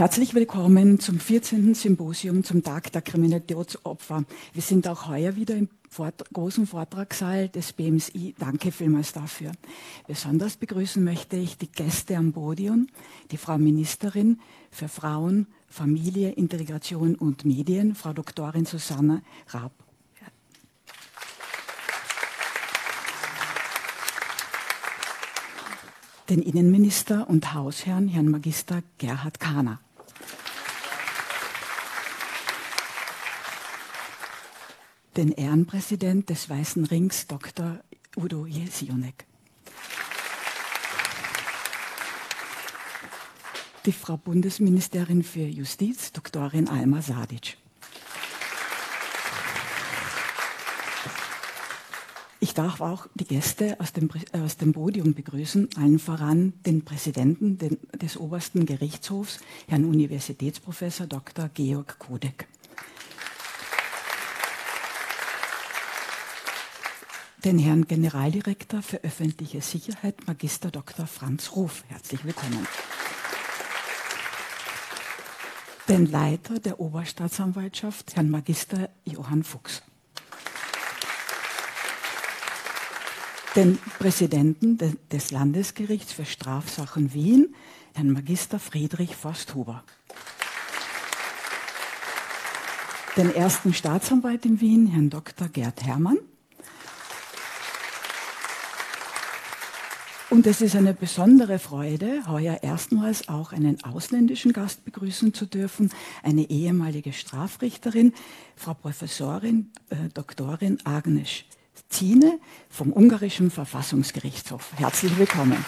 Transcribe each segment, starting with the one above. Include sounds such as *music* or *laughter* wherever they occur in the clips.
Herzlich willkommen zum 14. Symposium zum Tag der Kriminalitätsopfer. Wir sind auch heuer wieder im Vort großen Vortragssaal des BMSI. Danke vielmals dafür. Besonders begrüßen möchte ich die Gäste am Podium, die Frau Ministerin für Frauen, Familie, Integration und Medien, Frau Doktorin Susanna Raab. den Innenminister und Hausherrn, Herrn Magister Gerhard Kahner. Den Ehrenpräsident des Weißen Rings, Dr. Udo Jesionek. Die Frau Bundesministerin für Justiz, Doktorin Alma Sadic. Ich darf auch die Gäste aus dem, aus dem Podium begrüßen, allen voran den Präsidenten den, des obersten Gerichtshofs, Herrn Universitätsprofessor Dr. Georg Kodek. Den Herrn Generaldirektor für öffentliche Sicherheit, Magister Dr. Franz Ruf. Herzlich willkommen. Den Leiter der Oberstaatsanwaltschaft, Herrn Magister Johann Fuchs. den Präsidenten des Landesgerichts für Strafsachen Wien, Herrn Magister Friedrich Forsthuber. Den ersten Staatsanwalt in Wien, Herrn Dr. Gerd Herrmann. Und es ist eine besondere Freude, heuer erstmals auch einen ausländischen Gast begrüßen zu dürfen, eine ehemalige Strafrichterin, Frau Professorin äh, Doktorin Agnes Zine vom ungarischen Verfassungsgerichtshof. Herzlich willkommen.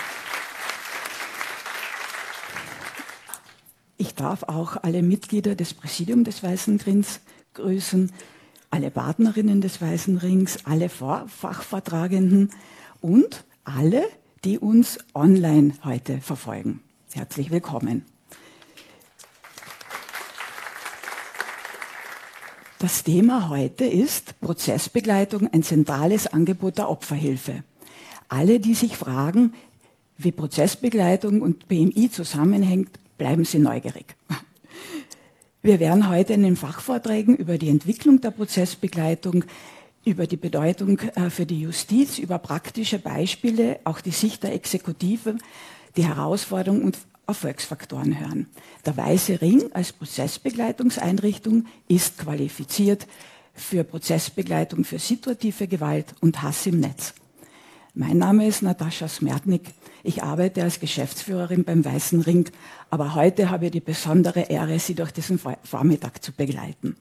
Ich darf auch alle Mitglieder des Präsidiums des Weißen Rings grüßen, alle Partnerinnen des Weißen Rings, alle Fachvortragenden und alle, die uns online heute verfolgen. Herzlich willkommen. Das Thema heute ist Prozessbegleitung, ein zentrales Angebot der Opferhilfe. Alle, die sich fragen, wie Prozessbegleitung und BMI zusammenhängt, bleiben Sie neugierig. Wir werden heute in den Fachvorträgen über die Entwicklung der Prozessbegleitung, über die Bedeutung äh, für die Justiz, über praktische Beispiele, auch die Sicht der Exekutive, die Herausforderungen und Erfolgsfaktoren hören. Der Weiße Ring als Prozessbegleitungseinrichtung ist qualifiziert für Prozessbegleitung für situative Gewalt und Hass im Netz. Mein Name ist Natascha Smertnik. Ich arbeite als Geschäftsführerin beim Weißen Ring, aber heute habe ich die besondere Ehre, Sie durch diesen Vormittag zu begleiten.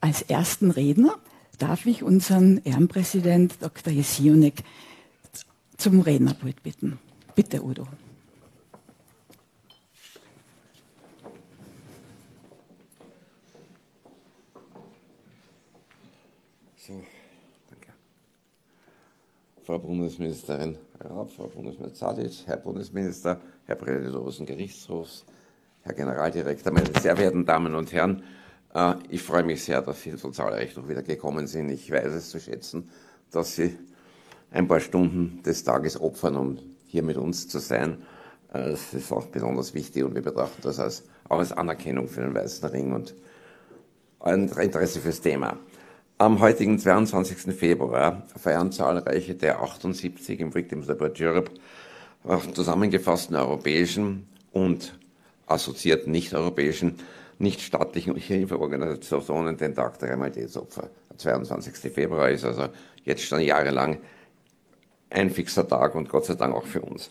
Als ersten Redner darf ich unseren Ehrenpräsident Dr. Jesionek zum Rednerpult bitten. Bitte, Udo. Frau Bundesministerin Raab, Frau Bundesministerin Zadic, Herr Bundesminister, Herr Präsident des Obersten Gerichtshofs, Herr Generaldirektor, meine sehr verehrten Damen und Herren, ich freue mich sehr, dass Sie so zahlreich noch wieder gekommen sind. Ich weiß es zu schätzen, dass Sie ein paar Stunden des Tages opfern, um hier mit uns zu sein. Äh, das ist auch besonders wichtig und wir betrachten das als, auch als Anerkennung für den Weißen Ring und ein Interesse fürs Thema. Am heutigen 22. Februar feiern zahlreiche der 78 im Victims Support Europe zusammengefassten europäischen und assoziierten nicht-europäischen, nicht-staatlichen Hilfeorganisationen den Tag der. Der 22. Februar ist also jetzt schon jahrelang ein fixer Tag und Gott sei Dank auch für uns.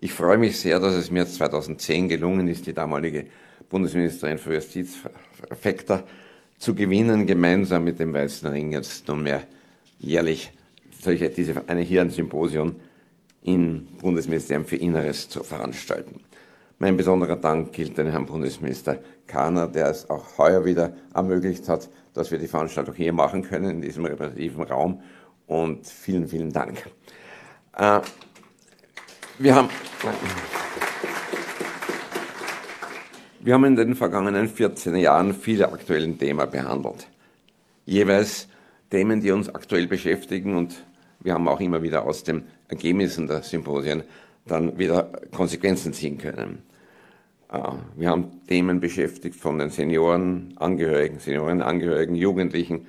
Ich freue mich sehr, dass es mir 2010 gelungen ist, die damalige Bundesministerin für Justiz, Fekter, zu gewinnen, gemeinsam mit dem Weißen Ring jetzt nunmehr jährlich solche, diese, eine hier ein Symposium im Bundesministerium für Inneres zu veranstalten. Mein besonderer Dank gilt dem Herrn Bundesminister Kahner, der es auch heuer wieder ermöglicht hat, dass wir die Veranstaltung hier machen können, in diesem repräsentativen Raum. Und vielen, vielen Dank. Äh, wir haben. Wir haben in den vergangenen 14 Jahren viele aktuelle Themen behandelt. Jeweils Themen, die uns aktuell beschäftigen und wir haben auch immer wieder aus den Ergebnissen der Symposien dann wieder Konsequenzen ziehen können. Äh, wir haben Themen beschäftigt von den Senioren, Angehörigen, Senioren, Angehörigen, Jugendlichen,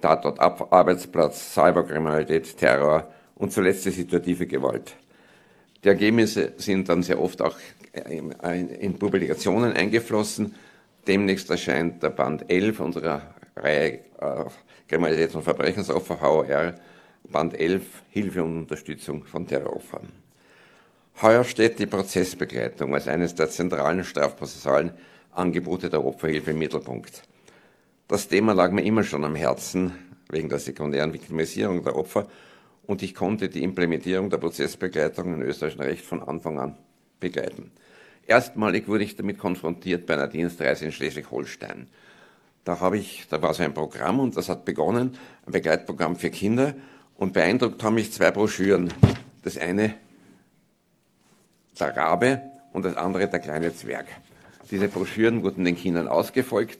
Tatort, Arbeitsplatz, Cyberkriminalität, Terror und zuletzt die situative Gewalt. Die Ergebnisse sind dann sehr oft auch in Publikationen eingeflossen. Demnächst erscheint der Band 11 unserer Reihe äh, Kriminalitäts- und Verbrechensopfer HOR, Band 11 Hilfe und Unterstützung von Terroropfern. Heuer steht die Prozessbegleitung als eines der zentralen strafprozessualen Angebote der Opferhilfe im Mittelpunkt. Das Thema lag mir immer schon am Herzen wegen der sekundären Viktimisierung der Opfer und ich konnte die Implementierung der Prozessbegleitung in österreichischen Recht von Anfang an begleiten. Erstmalig wurde ich damit konfrontiert bei einer Dienstreise in Schleswig-Holstein. Da habe ich, da war so ein Programm und das hat begonnen, ein Begleitprogramm für Kinder und beeindruckt haben mich zwei Broschüren. Das eine der Rabe und das andere der kleine Zwerg. Diese Broschüren wurden den Kindern ausgefolgt,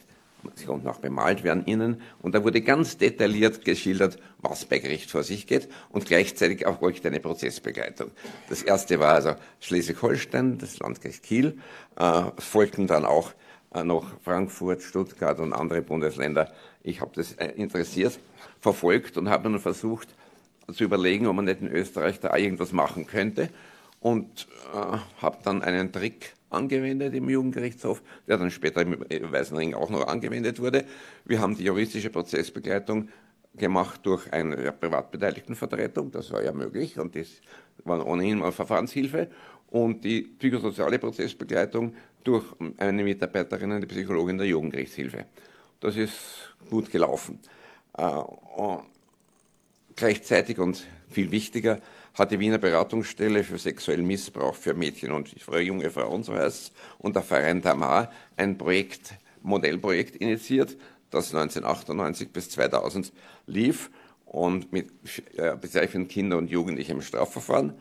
sie konnten auch bemalt werden innen und da wurde ganz detailliert geschildert, was bei Gericht vor sich geht und gleichzeitig auch wirklich eine Prozessbegleitung. Das erste war also Schleswig-Holstein, das Landgericht Kiel, äh, folgten dann auch äh, noch Frankfurt, Stuttgart und andere Bundesländer. Ich habe das äh, interessiert verfolgt und habe dann versucht zu überlegen, ob man nicht in Österreich da irgendwas machen könnte und äh, habe dann einen Trick angewendet im Jugendgerichtshof, der dann später im Weißenring auch noch angewendet wurde. Wir haben die juristische Prozessbegleitung gemacht durch eine Privatbeteiligtenvertretung, das war ja möglich und das war ohnehin mal Verfahrenshilfe und die psychosoziale Prozessbegleitung durch eine Mitarbeiterin, eine Psychologin der Jugendgerichtshilfe. Das ist gut gelaufen. Äh, gleichzeitig und viel wichtiger hat die Wiener Beratungsstelle für sexuellen Missbrauch für Mädchen und für junge Frauen, so heißt und der Verein Tamar ein Projekt, Modellprojekt initiiert, das 1998 bis 2000 lief und mit äh, bezeichnet Kinder und Jugendliche im Strafverfahren.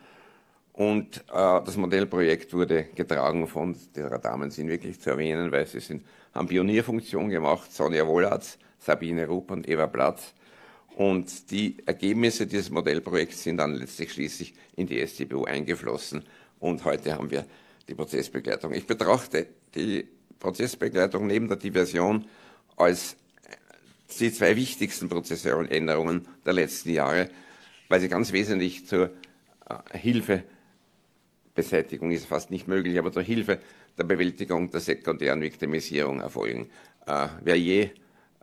Und äh, das Modellprojekt wurde getragen von, die Damen sind wirklich zu erwähnen, weil sie sind, haben Pionierfunktion gemacht, Sonja Wohlatz, Sabine Rupp und Eva Platz, und die Ergebnisse dieses Modellprojekts sind dann letztlich schließlich in die StBU eingeflossen. Und heute haben wir die Prozessbegleitung. Ich betrachte die Prozessbegleitung neben der Diversion als die zwei wichtigsten prozessualen Änderungen der letzten Jahre, weil sie ganz wesentlich zur äh, Hilfebeseitigung ist fast nicht möglich, aber zur Hilfe der Bewältigung der sekundären Viktimisierung erfolgen. Äh, wer je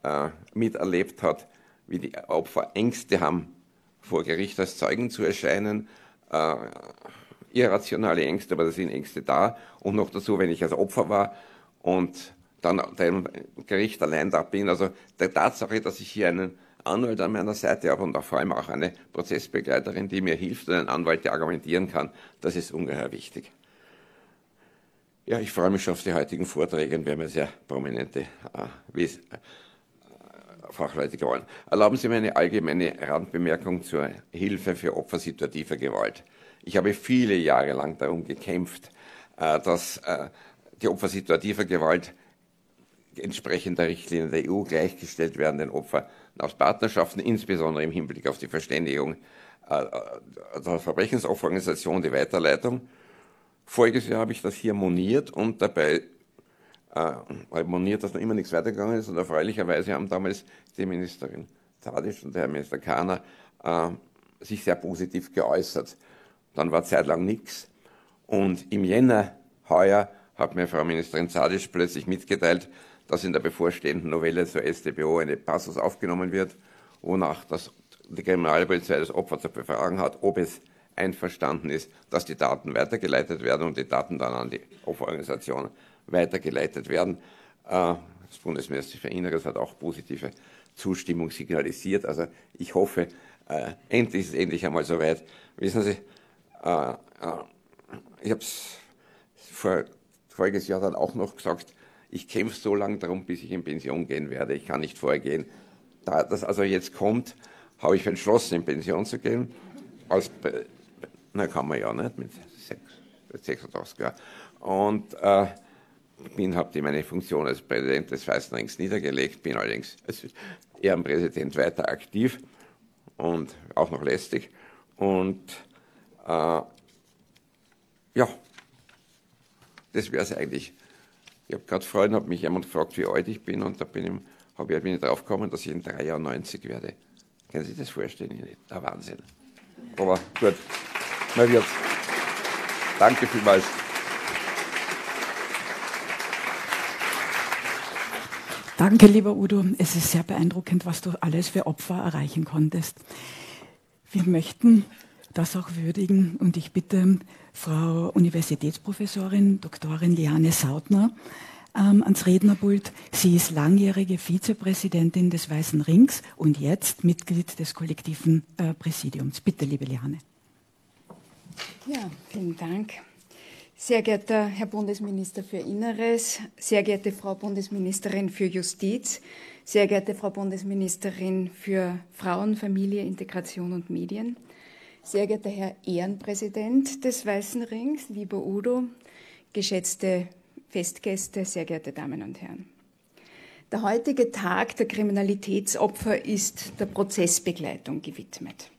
äh, miterlebt hat, wie die Opfer Ängste haben, vor Gericht als Zeugen zu erscheinen, äh, irrationale Ängste, aber da sind Ängste da. Und noch dazu, wenn ich als Opfer war und dann dem Gericht allein da bin. Also der Tatsache, dass ich hier einen Anwalt an meiner Seite habe und auch vor allem auch eine Prozessbegleiterin, die mir hilft und einen Anwalt, der argumentieren kann, das ist ungeheuer wichtig. Ja, ich freue mich schon auf die heutigen Vorträge und wir haben sehr prominente äh, Fachleute geworden. Erlauben Sie mir eine allgemeine Randbemerkung zur Hilfe für Opfer situativer Gewalt. Ich habe viele Jahre lang darum gekämpft, äh, dass äh, die Opfer situativer Gewalt entsprechend der Richtlinien der EU gleichgestellt werden, den Opfern aus Partnerschaften, insbesondere im Hinblick auf die Verständigung äh, der Verbrechensopferorganisation, die Weiterleitung. Voriges Jahr habe ich das hier moniert und dabei äh, moniert, dass noch immer nichts weitergegangen ist. Und erfreulicherweise haben damals die Ministerin Tadic und der Herr Minister Kahner äh, sich sehr positiv geäußert. Dann war zeitlang nichts. Und im Jänner heuer hat mir Frau Ministerin Zadic plötzlich mitgeteilt, dass in der bevorstehenden Novelle zur StBO eine Passus aufgenommen wird, wonach das, die Kriminalpolizei das Opfer zu befragen hat, ob es einverstanden ist, dass die Daten weitergeleitet werden und die Daten dann an die Opferorganisation weitergeleitet werden. Äh, das Bundesministerium für Inneres hat auch positive Zustimmung signalisiert. Also ich hoffe, äh, endlich ist es endlich einmal soweit. Wissen Sie, äh, ich habe es vor, voriges Jahr dann auch noch gesagt, ich kämpfe so lange darum, bis ich in Pension gehen werde. Ich kann nicht vorgehen. Da das also jetzt kommt, habe ich entschlossen, in Pension zu gehen. Als, na, kann man ja nicht mit 86 Jahren. Und äh, bin, habe meine Funktion als Präsident des Weißen Rings niedergelegt, bin allerdings als Ehrenpräsident weiter aktiv und auch noch lästig. Und äh, ja, das wäre es eigentlich Ich habe gerade vorhin hat mich jemand gefragt, wie alt ich bin, und da bin ich, habe ich, bin drauf gekommen, dass ich in drei Jahren 90 werde. Können Sie sich das vorstellen? Der Wahnsinn. Aber gut, mal wird's. Danke vielmals. Danke, lieber Udo. Es ist sehr beeindruckend, was du alles für Opfer erreichen konntest. Wir möchten das auch würdigen und ich bitte Frau Universitätsprofessorin Doktorin Liane Sautner ähm, ans Rednerpult. Sie ist langjährige Vizepräsidentin des Weißen Rings und jetzt Mitglied des kollektiven äh, Präsidiums. Bitte, liebe Liane. Ja, vielen Dank. Sehr geehrter Herr Bundesminister für Inneres, sehr geehrte Frau Bundesministerin für Justiz, sehr geehrte Frau Bundesministerin für Frauen, Familie, Integration und Medien, sehr geehrter Herr Ehrenpräsident des Weißen Rings, lieber Udo, geschätzte Festgäste, sehr geehrte Damen und Herren. Der heutige Tag der Kriminalitätsopfer ist der Prozessbegleitung gewidmet.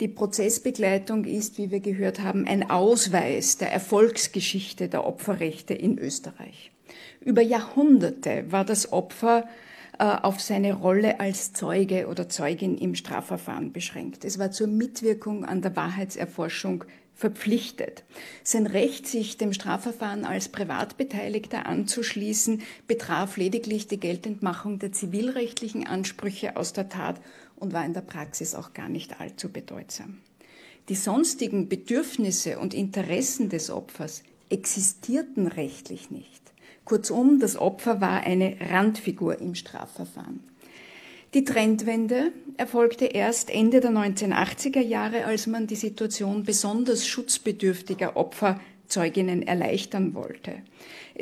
Die Prozessbegleitung ist, wie wir gehört haben, ein Ausweis der Erfolgsgeschichte der Opferrechte in Österreich. Über Jahrhunderte war das Opfer äh, auf seine Rolle als Zeuge oder Zeugin im Strafverfahren beschränkt. Es war zur Mitwirkung an der Wahrheitserforschung verpflichtet. Sein Recht, sich dem Strafverfahren als Privatbeteiligter anzuschließen, betraf lediglich die Geltendmachung der zivilrechtlichen Ansprüche aus der Tat und war in der Praxis auch gar nicht allzu bedeutsam. Die sonstigen Bedürfnisse und Interessen des Opfers existierten rechtlich nicht. Kurzum, das Opfer war eine Randfigur im Strafverfahren. Die Trendwende erfolgte erst Ende der 1980er Jahre, als man die Situation besonders schutzbedürftiger Opfer Zeuginnen erleichtern wollte.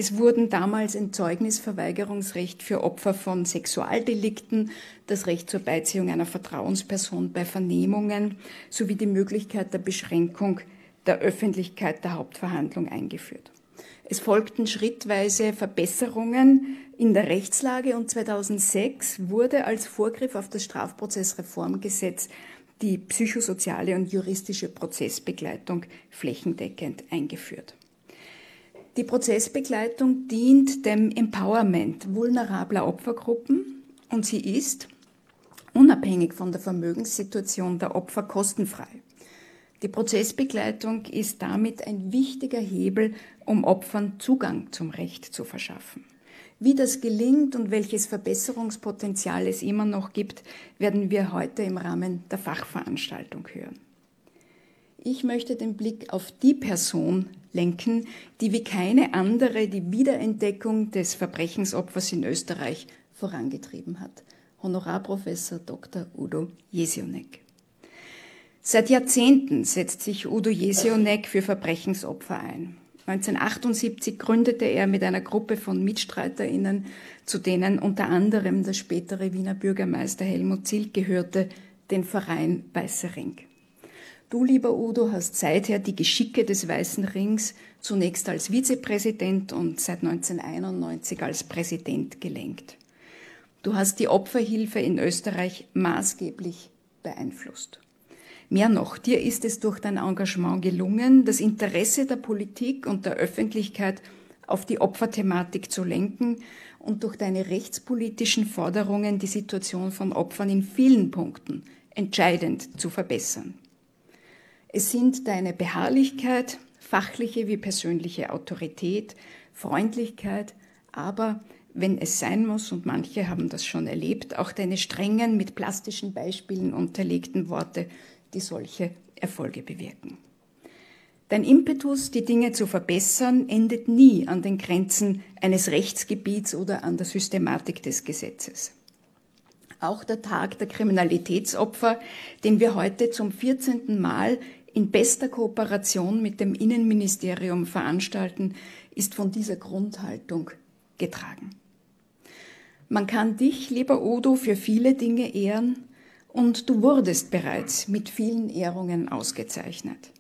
Es wurden damals ein Zeugnisverweigerungsrecht für Opfer von Sexualdelikten, das Recht zur Beiziehung einer Vertrauensperson bei Vernehmungen sowie die Möglichkeit der Beschränkung der Öffentlichkeit der Hauptverhandlung eingeführt. Es folgten schrittweise Verbesserungen in der Rechtslage und 2006 wurde als Vorgriff auf das Strafprozessreformgesetz die psychosoziale und juristische Prozessbegleitung flächendeckend eingeführt. Die Prozessbegleitung dient dem Empowerment vulnerabler Opfergruppen und sie ist, unabhängig von der Vermögenssituation der Opfer, kostenfrei. Die Prozessbegleitung ist damit ein wichtiger Hebel, um Opfern Zugang zum Recht zu verschaffen. Wie das gelingt und welches Verbesserungspotenzial es immer noch gibt, werden wir heute im Rahmen der Fachveranstaltung hören. Ich möchte den Blick auf die Person lenken, die wie keine andere die Wiederentdeckung des Verbrechensopfers in Österreich vorangetrieben hat. Honorarprofessor Dr. Udo Jesionek. Seit Jahrzehnten setzt sich Udo Jesionek für Verbrechensopfer ein. 1978 gründete er mit einer Gruppe von MitstreiterInnen, zu denen unter anderem der spätere Wiener Bürgermeister Helmut Zilt gehörte, den Verein Weißer Ring. Du, lieber Udo, hast seither die Geschicke des Weißen Rings zunächst als Vizepräsident und seit 1991 als Präsident gelenkt. Du hast die Opferhilfe in Österreich maßgeblich beeinflusst. Mehr noch, dir ist es durch dein Engagement gelungen, das Interesse der Politik und der Öffentlichkeit auf die Opferthematik zu lenken und durch deine rechtspolitischen Forderungen die Situation von Opfern in vielen Punkten entscheidend zu verbessern. Es sind deine Beharrlichkeit, fachliche wie persönliche Autorität, Freundlichkeit, aber wenn es sein muss, und manche haben das schon erlebt, auch deine strengen, mit plastischen Beispielen unterlegten Worte die solche Erfolge bewirken. Dein Impetus, die Dinge zu verbessern, endet nie an den Grenzen eines Rechtsgebiets oder an der Systematik des Gesetzes. Auch der Tag der Kriminalitätsopfer, den wir heute zum 14. Mal in bester Kooperation mit dem Innenministerium veranstalten, ist von dieser Grundhaltung getragen. Man kann dich, lieber Udo, für viele Dinge ehren, und du wurdest bereits mit vielen Ehrungen ausgezeichnet.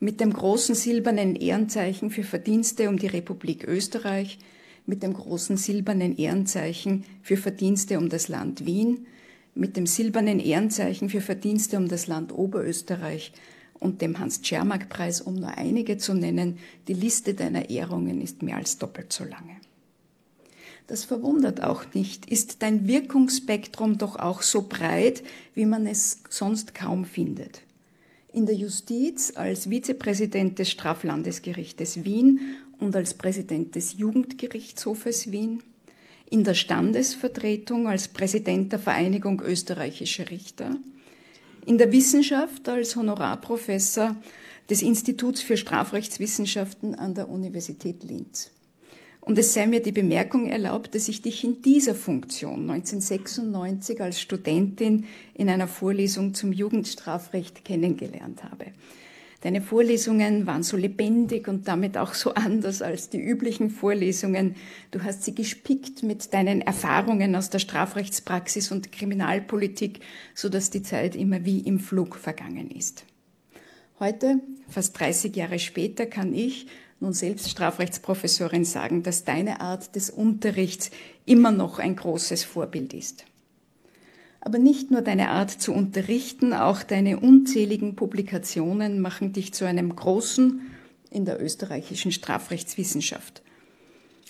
Mit dem großen silbernen Ehrenzeichen für Verdienste um die Republik Österreich, mit dem großen silbernen Ehrenzeichen für Verdienste um das Land Wien, mit dem silbernen Ehrenzeichen für Verdienste um das Land Oberösterreich und dem Hans-Tschermak-Preis, um nur einige zu nennen. Die Liste deiner Ehrungen ist mehr als doppelt so lange. das verwundert auch nicht, ist dein Wirkungsspektrum doch auch so breit, wie man es sonst kaum findet. In der Justiz als Vizepräsident des Straflandesgerichtes Wien und als Präsident des Jugendgerichtshofes Wien, in der Standesvertretung als Präsident der Vereinigung österreichischer Richter, in der Wissenschaft als Honorarprofessor des Instituts für Strafrechtswissenschaften an der Universität Linz. Und es sei mir die Bemerkung erlaubt, dass ich dich in dieser Funktion 1996 als Studentin in einer Vorlesung zum Jugendstrafrecht kennengelernt habe. Deine Vorlesungen waren so lebendig und damit auch so *laughs* anders als die üblichen Vorlesungen. Du hast sie gespickt mit deinen Erfahrungen aus der Strafrechtspraxis und Kriminalpolitik, so dass die Zeit immer wie im Flug vergangen ist. Heute, fast 30 Jahre später, kann ich nun selbst Strafrechtsprofessorin sagen, dass deine Art des Unterrichts immer noch ein großes Vorbild ist. Aber nicht nur deine Art zu unterrichten, auch deine unzähligen Publikationen machen dich zu einem großen in der österreichischen Strafrechtswissenschaft.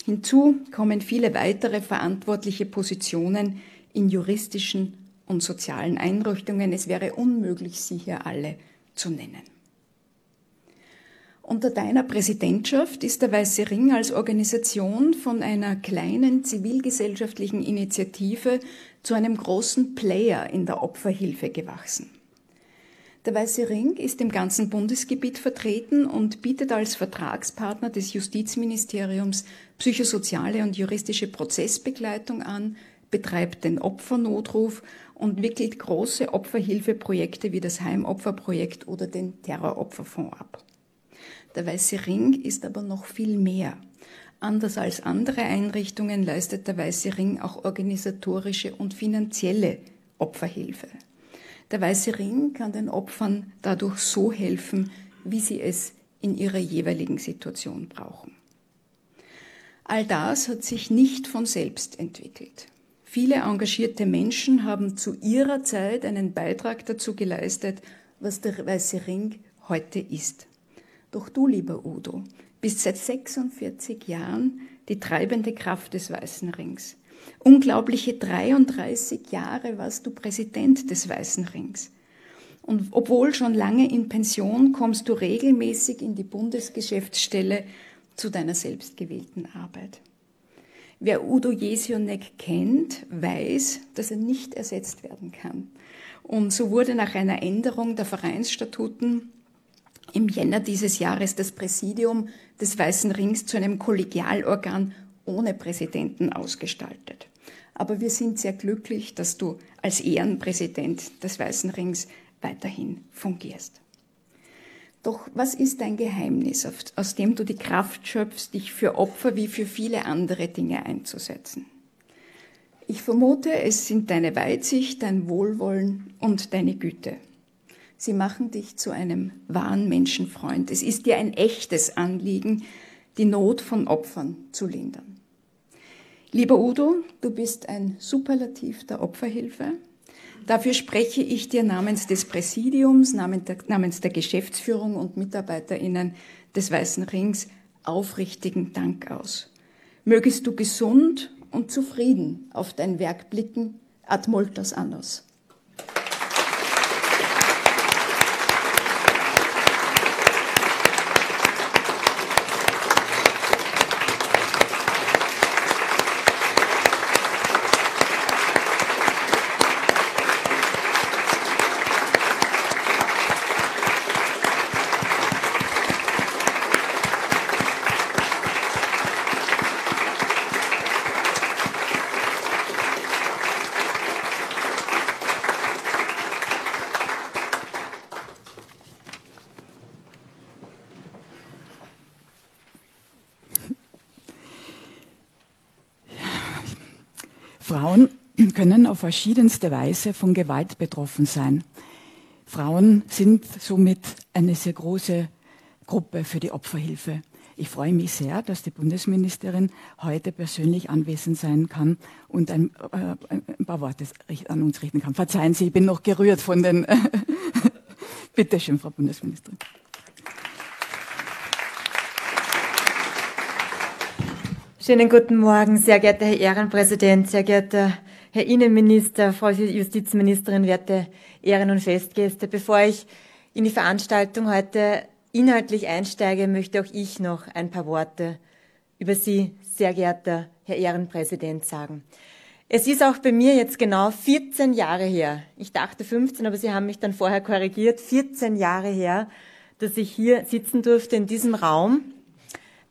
Hinzu kommen viele weitere verantwortliche Positionen in juristischen und sozialen Einrichtungen. Es wäre unmöglich, sie hier alle zu nennen. Unter deiner Präsidentschaft ist der Weiße Ring als Organisation von einer kleinen zivilgesellschaftlichen Initiative zu einem großen Player in der Opferhilfe gewachsen. Der Weiße Ring ist im ganzen Bundesgebiet vertreten und bietet als Vertragspartner des Justizministeriums psychosoziale und juristische Prozessbegleitung an, betreibt den Opfernotruf und wickelt große Opferhilfeprojekte wie das Heimopferprojekt oder den Terroropferfonds ab. Der Weiße Ring ist aber noch viel mehr. Anders als andere Einrichtungen leistet der Weiße Ring auch organisatorische und finanzielle Opferhilfe. Der Weiße Ring kann den Opfern dadurch so helfen, wie sie es in ihrer jeweiligen Situation brauchen. All das hat sich nicht von selbst entwickelt. Viele engagierte Menschen haben zu ihrer Zeit einen Beitrag dazu geleistet, was der Weiße Ring heute ist. Doch du, lieber Udo, bist seit 46 Jahren die treibende Kraft des Weißen Rings. Unglaubliche 33 Jahre warst du Präsident des Weißen Rings. Und obwohl schon lange in Pension, kommst du regelmäßig in die Bundesgeschäftsstelle zu deiner selbstgewählten Arbeit. Wer Udo Jesionek kennt, weiß, dass er nicht ersetzt werden kann. Und so wurde nach einer Änderung der Vereinsstatuten im Jänner dieses Jahres das Präsidium des Weißen Rings zu einem Kollegialorgan ohne Präsidenten ausgestaltet. Aber wir sind sehr glücklich, dass du als Ehrenpräsident des Weißen Rings weiterhin fungierst. Doch was ist dein Geheimnis, aus dem du die Kraft schöpfst, dich für Opfer wie für viele andere Dinge einzusetzen? Ich vermute, es sind deine Weitsicht, dein Wohlwollen und deine Güte. Sie machen dich zu einem wahren Menschenfreund. Es ist dir ein echtes Anliegen, die Not von Opfern zu lindern. Lieber Udo, du bist ein Superlativ der Opferhilfe. Dafür spreche ich dir namens des Präsidiums, namens der Geschäftsführung und Mitarbeiterinnen des Weißen Rings aufrichtigen Dank aus. Mögest du gesund und zufrieden auf dein Werk blicken, ad multas annos. Frauen können auf verschiedenste Weise von Gewalt betroffen sein. Frauen sind somit eine sehr große Gruppe für die Opferhilfe. Ich freue mich sehr, dass die Bundesministerin heute persönlich anwesend sein kann und ein, äh, ein paar Worte an uns richten kann. Verzeihen Sie, ich bin noch gerührt von den. *laughs* Bitte schön, Frau Bundesministerin. Schönen guten Morgen, sehr geehrter Herr Ehrenpräsident, sehr geehrter Herr Innenminister, Frau Justizministerin, werte Ehren- und Festgäste. Bevor ich in die Veranstaltung heute inhaltlich einsteige, möchte auch ich noch ein paar Worte über Sie, sehr geehrter Herr Ehrenpräsident, sagen. Es ist auch bei mir jetzt genau 14 Jahre her. Ich dachte 15, aber Sie haben mich dann vorher korrigiert. 14 Jahre her, dass ich hier sitzen durfte in diesem Raum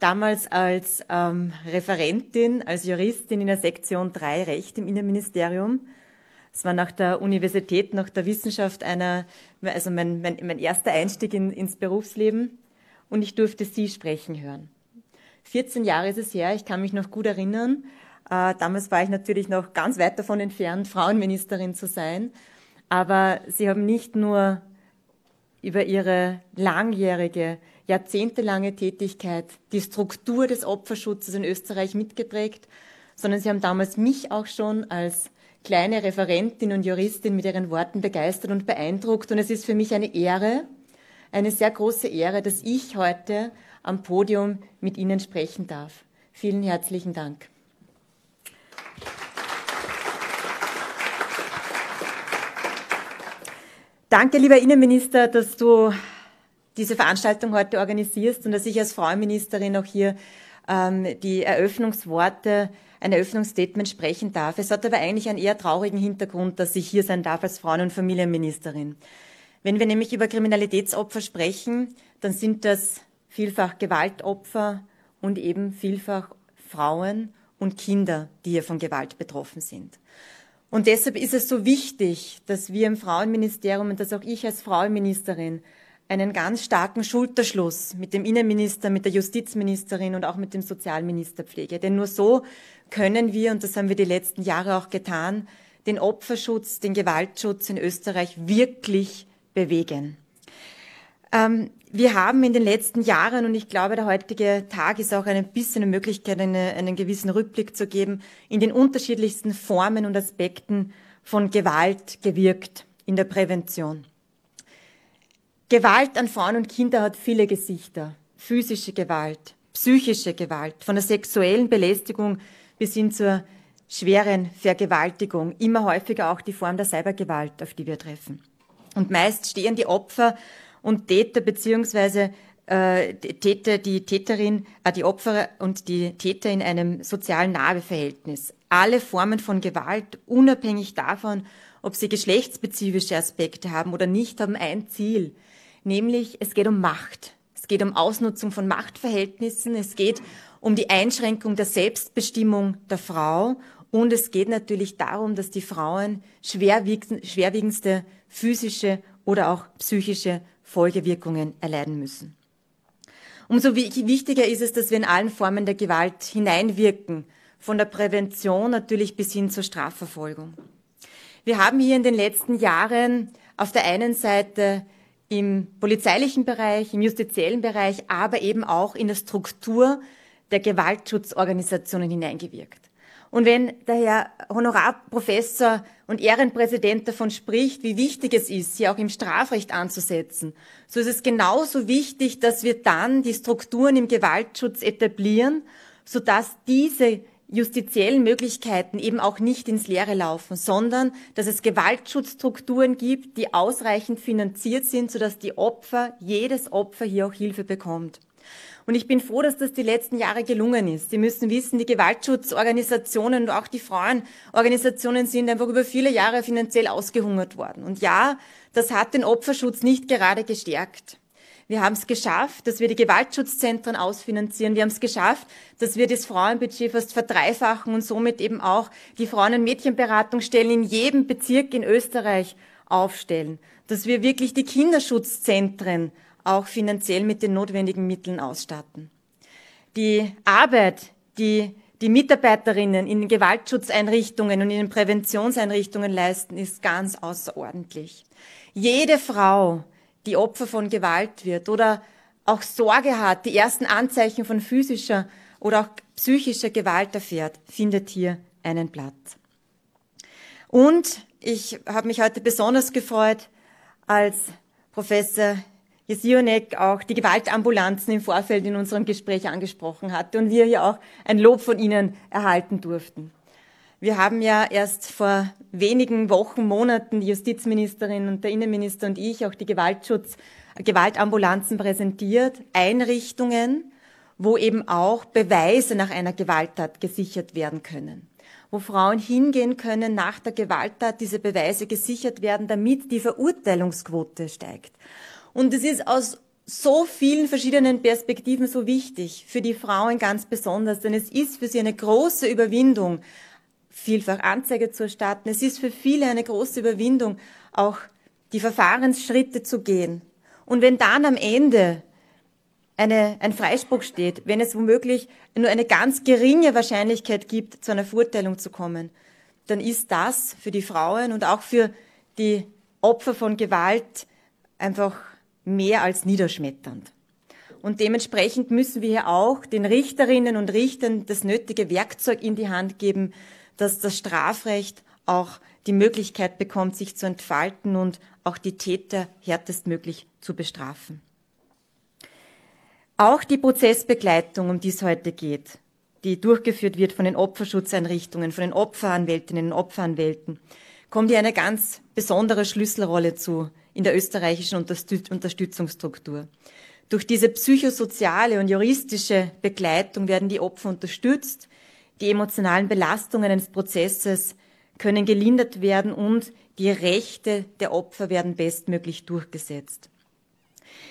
damals als ähm, Referentin, als Juristin in der Sektion 3 Recht im Innenministerium. Es war nach der Universität, nach der Wissenschaft einer, also mein, mein, mein erster Einstieg in, ins Berufsleben und ich durfte Sie sprechen hören. 14 Jahre ist es her, ich kann mich noch gut erinnern. Äh, damals war ich natürlich noch ganz weit davon entfernt, Frauenministerin zu sein. Aber Sie haben nicht nur über Ihre langjährige jahrzehntelange Tätigkeit die Struktur des Opferschutzes in Österreich mitgeprägt, sondern sie haben damals mich auch schon als kleine Referentin und Juristin mit ihren Worten begeistert und beeindruckt. Und es ist für mich eine Ehre, eine sehr große Ehre, dass ich heute am Podium mit Ihnen sprechen darf. Vielen herzlichen Dank. Danke, lieber Innenminister, dass du diese Veranstaltung heute organisierst und dass ich als Frauenministerin auch hier ähm, die Eröffnungsworte, ein Eröffnungsstatement sprechen darf. Es hat aber eigentlich einen eher traurigen Hintergrund, dass ich hier sein darf als Frauen- und Familienministerin. Wenn wir nämlich über Kriminalitätsopfer sprechen, dann sind das vielfach Gewaltopfer und eben vielfach Frauen und Kinder, die hier von Gewalt betroffen sind. Und deshalb ist es so wichtig, dass wir im Frauenministerium und dass auch ich als Frauenministerin einen ganz starken Schulterschluss mit dem Innenminister, mit der Justizministerin und auch mit dem Sozialminister pflege. Denn nur so können wir, und das haben wir die letzten Jahre auch getan, den Opferschutz, den Gewaltschutz in Österreich wirklich bewegen. Ähm, wir haben in den letzten Jahren, und ich glaube, der heutige Tag ist auch ein bisschen eine Möglichkeit, eine, einen gewissen Rückblick zu geben, in den unterschiedlichsten Formen und Aspekten von Gewalt gewirkt in der Prävention. Gewalt an Frauen und Kinder hat viele Gesichter. Physische Gewalt, psychische Gewalt, von der sexuellen Belästigung bis hin zur schweren Vergewaltigung, immer häufiger auch die Form der Cybergewalt, auf die wir treffen. Und meist stehen die Opfer und Täter beziehungsweise äh, Täter, die Täterin, äh, die Opfer und die Täter in einem sozialen Nahbeverhältnis. Alle Formen von Gewalt, unabhängig davon, ob sie geschlechtsspezifische Aspekte haben oder nicht, haben ein Ziel, nämlich es geht um Macht. Es geht um Ausnutzung von Machtverhältnissen, es geht um die Einschränkung der Selbstbestimmung der Frau und es geht natürlich darum, dass die Frauen schwerwiegendste physische oder auch psychische Folgewirkungen erleiden müssen. Umso wichtiger ist es, dass wir in allen Formen der Gewalt hineinwirken, von der Prävention natürlich bis hin zur Strafverfolgung. Wir haben hier in den letzten Jahren auf der einen Seite im polizeilichen Bereich, im justiziellen Bereich, aber eben auch in der Struktur der Gewaltschutzorganisationen hineingewirkt. Und wenn der Herr Honorarprofessor und Ehrenpräsident davon spricht, wie wichtig es ist, hier auch im Strafrecht anzusetzen, so ist es genauso wichtig, dass wir dann die Strukturen im Gewaltschutz etablieren, sodass diese justiziellen Möglichkeiten eben auch nicht ins Leere laufen, sondern dass es Gewaltschutzstrukturen gibt, die ausreichend finanziert sind, sodass die Opfer, jedes Opfer hier auch Hilfe bekommt. Und ich bin froh, dass das die letzten Jahre gelungen ist. Sie müssen wissen, die Gewaltschutzorganisationen und auch die Frauenorganisationen sind einfach über viele Jahre finanziell ausgehungert worden. Und ja, das hat den Opferschutz nicht gerade gestärkt. Wir haben es geschafft, dass wir die Gewaltschutzzentren ausfinanzieren. Wir haben es geschafft, dass wir das Frauenbudget fast verdreifachen und somit eben auch die Frauen- und Mädchenberatungsstellen in jedem Bezirk in Österreich aufstellen. Dass wir wirklich die Kinderschutzzentren auch finanziell mit den notwendigen Mitteln ausstatten. Die Arbeit, die die Mitarbeiterinnen in den Gewaltschutzeinrichtungen und in den Präventionseinrichtungen leisten, ist ganz außerordentlich. Jede Frau, die Opfer von Gewalt wird oder auch Sorge hat, die ersten Anzeichen von physischer oder auch psychischer Gewalt erfährt, findet hier einen Platz. Und ich habe mich heute besonders gefreut, als Professor Jesionek auch die Gewaltambulanzen im Vorfeld in unserem Gespräch angesprochen hatte und wir hier auch ein Lob von Ihnen erhalten durften. Wir haben ja erst vor wenigen Wochen, Monaten die Justizministerin und der Innenminister und ich auch die Gewaltschutz, Gewaltambulanzen präsentiert, Einrichtungen, wo eben auch Beweise nach einer Gewalttat gesichert werden können wo Frauen hingehen können nach der Gewalttat, diese Beweise gesichert werden, damit die Verurteilungsquote steigt. Und es ist aus so vielen verschiedenen Perspektiven so wichtig, für die Frauen ganz besonders, denn es ist für sie eine große Überwindung, vielfach Anzeige zu erstatten. Es ist für viele eine große Überwindung, auch die Verfahrensschritte zu gehen. Und wenn dann am Ende eine, ein Freispruch steht, wenn es womöglich nur eine ganz geringe Wahrscheinlichkeit gibt, zu einer Verurteilung zu kommen, dann ist das für die Frauen und auch für die Opfer von Gewalt einfach mehr als niederschmetternd. Und dementsprechend müssen wir hier auch den Richterinnen und Richtern das nötige Werkzeug in die Hand geben, dass das Strafrecht auch die Möglichkeit bekommt, sich zu entfalten und auch die Täter härtestmöglich zu bestrafen. Auch die Prozessbegleitung, um die es heute geht, die durchgeführt wird von den Opferschutzeinrichtungen, von den Opferanwältinnen und Opferanwälten, kommt hier eine ganz besondere Schlüsselrolle zu in der österreichischen Unterstützungsstruktur. Durch diese psychosoziale und juristische Begleitung werden die Opfer unterstützt, die emotionalen Belastungen eines Prozesses können gelindert werden und die Rechte der Opfer werden bestmöglich durchgesetzt.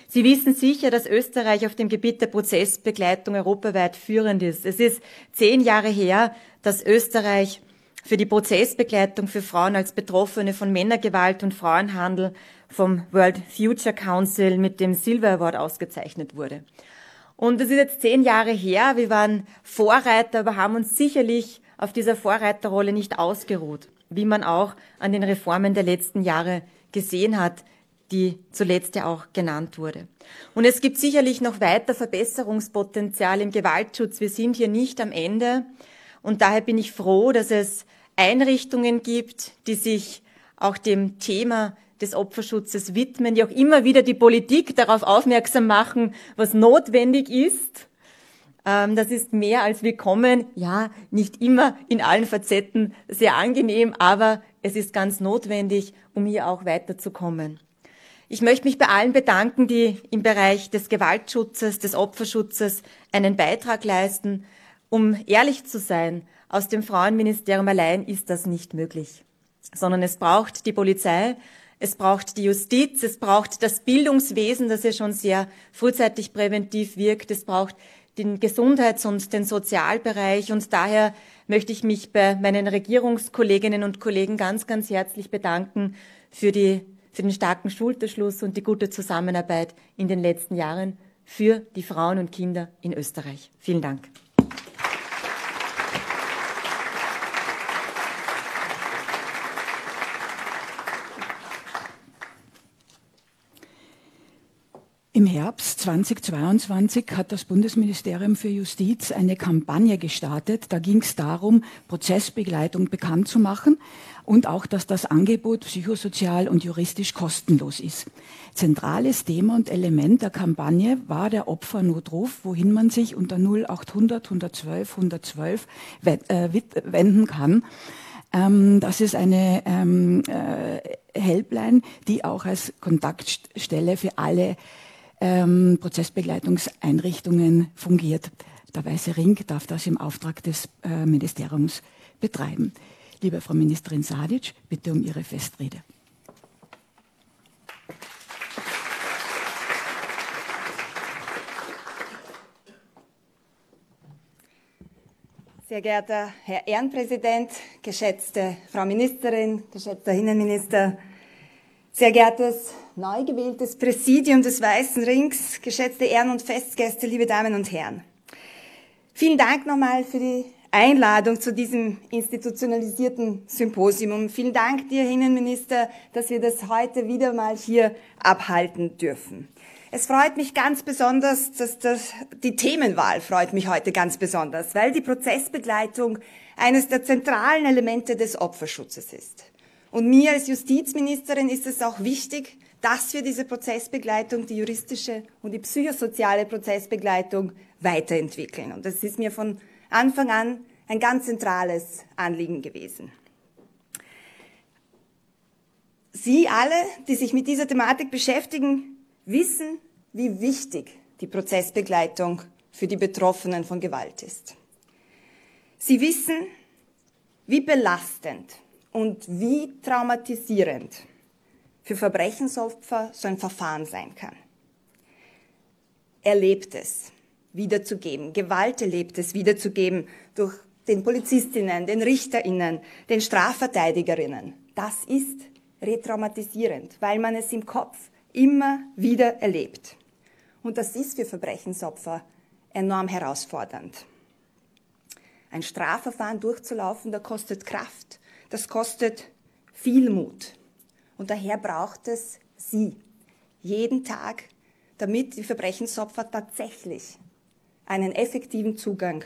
Sie wissen sicher, dass Österreich auf dem Gebiet der Prozessbegleitung europaweit führend ist. Es ist zehn Jahre her, dass Österreich für die Prozessbegleitung für Frauen als Betroffene von Männergewalt und Frauenhandel vom World Future Council mit dem Silver Award ausgezeichnet wurde. Und es ist jetzt zehn Jahre her. Wir waren Vorreiter, aber haben uns sicherlich auf dieser Vorreiterrolle nicht ausgeruht, wie man auch an den Reformen der letzten Jahre gesehen hat die zuletzt ja auch genannt wurde. Und es gibt sicherlich noch weiter Verbesserungspotenzial im Gewaltschutz. Wir sind hier nicht am Ende. Und daher bin ich froh, dass es Einrichtungen gibt, die sich auch dem Thema des Opferschutzes widmen, die auch immer wieder die Politik darauf aufmerksam machen, was notwendig ist. Ähm, das ist mehr als willkommen. Ja, nicht immer in allen Facetten sehr angenehm, aber es ist ganz notwendig, um hier auch weiterzukommen. Ich möchte mich bei allen bedanken, die im Bereich des Gewaltschutzes, des Opferschutzes einen Beitrag leisten. Um ehrlich zu sein, aus dem Frauenministerium allein ist das nicht möglich, sondern es braucht die Polizei, es braucht die Justiz, es braucht das Bildungswesen, das ja schon sehr frühzeitig präventiv wirkt, es braucht den Gesundheits- und den Sozialbereich und daher möchte ich mich bei meinen Regierungskolleginnen und Kollegen ganz, ganz herzlich bedanken für die für den starken Schulterschluss und die gute Zusammenarbeit in den letzten Jahren für die Frauen und Kinder in Österreich. Vielen Dank. Im Herbst 2022 hat das Bundesministerium für Justiz eine Kampagne gestartet. Da ging es darum, Prozessbegleitung bekannt zu machen und auch, dass das Angebot psychosozial und juristisch kostenlos ist. Zentrales Thema und Element der Kampagne war der Opfernotruf, wohin man sich unter 0800 112 112 wenden kann. Ähm, das ist eine ähm, äh, Helpline, die auch als Kontaktstelle für alle ähm, Prozessbegleitungseinrichtungen fungiert. Der Weiße Ring darf das im Auftrag des äh, Ministeriums betreiben. Liebe Frau Ministerin Sadic, bitte um Ihre Festrede. Sehr geehrter Herr Ehrenpräsident, geschätzte Frau Ministerin, geschätzter Innenminister, sehr geehrtes neu gewähltes Präsidium des Weißen Rings, geschätzte Ehren- und Festgäste, liebe Damen und Herren. Vielen Dank nochmal für die Einladung zu diesem institutionalisierten Symposium. Vielen Dank dir, Innenminister, dass wir das heute wieder mal hier abhalten dürfen. Es freut mich ganz besonders, dass das, die Themenwahl freut mich heute ganz besonders, weil die Prozessbegleitung eines der zentralen Elemente des Opferschutzes ist. Und mir als Justizministerin ist es auch wichtig, dass wir diese Prozessbegleitung, die juristische und die psychosoziale Prozessbegleitung weiterentwickeln. Und das ist mir von Anfang an ein ganz zentrales Anliegen gewesen. Sie alle, die sich mit dieser Thematik beschäftigen, wissen, wie wichtig die Prozessbegleitung für die Betroffenen von Gewalt ist. Sie wissen, wie belastend und wie traumatisierend für Verbrechensopfer so ein Verfahren sein kann. Erlebt es wiederzugeben, Gewalt erlebt es wiederzugeben durch den Polizistinnen, den Richterinnen, den Strafverteidigerinnen. Das ist retraumatisierend, weil man es im Kopf immer wieder erlebt. Und das ist für Verbrechensopfer enorm herausfordernd. Ein Strafverfahren durchzulaufen, da kostet Kraft, das kostet viel Mut. Und daher braucht es Sie jeden Tag, damit die Verbrechensopfer tatsächlich einen effektiven Zugang